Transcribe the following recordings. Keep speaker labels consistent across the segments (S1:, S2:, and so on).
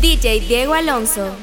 S1: DJ Diego Alonso.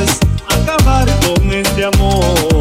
S2: Es acabar con este amor.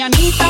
S3: mañanita.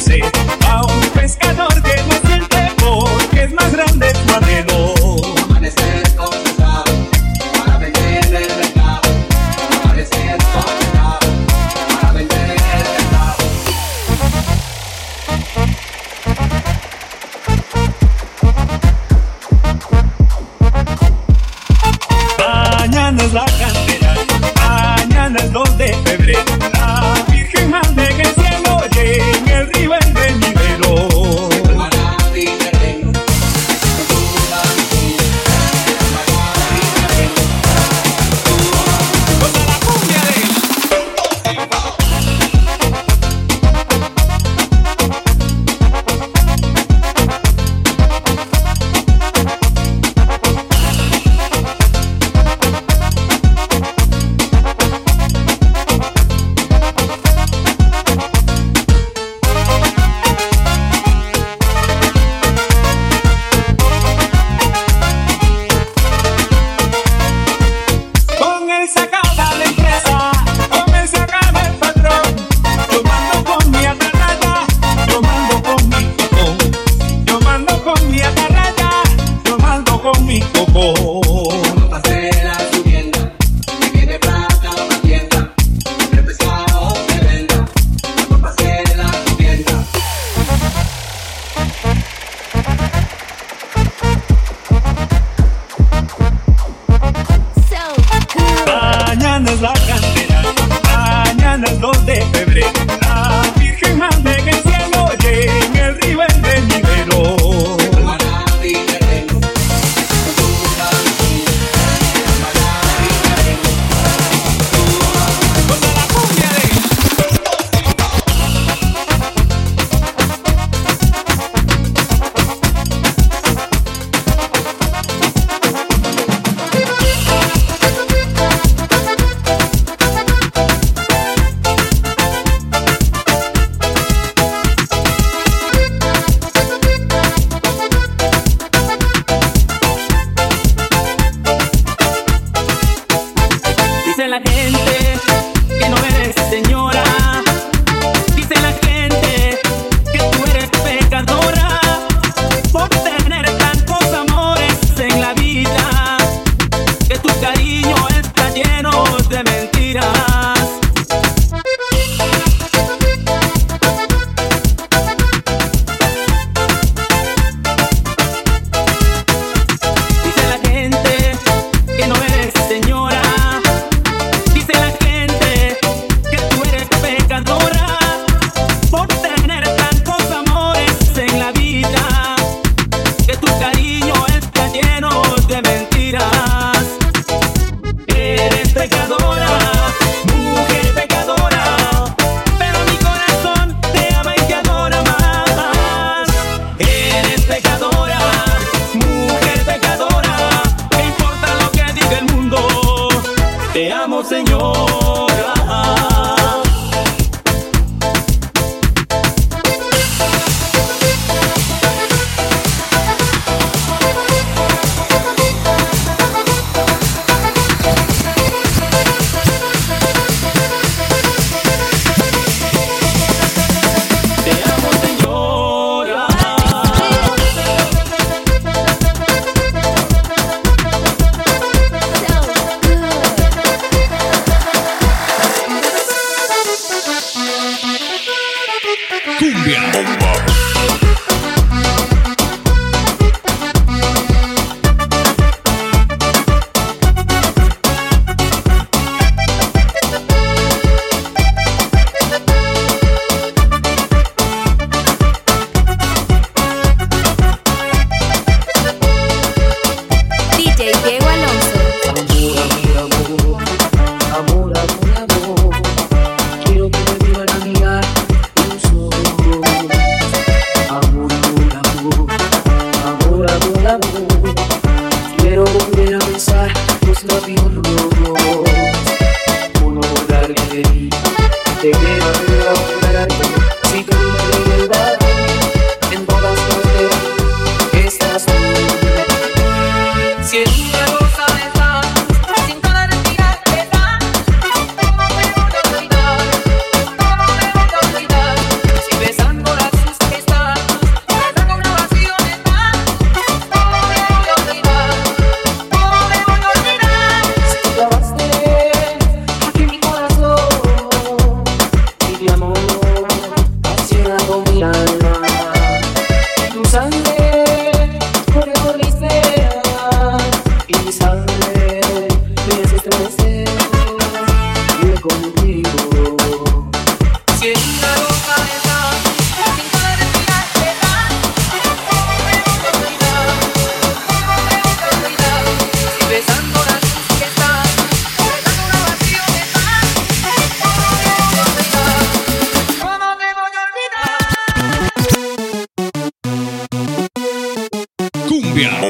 S3: dulce a un pescador. pecado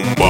S3: bomba.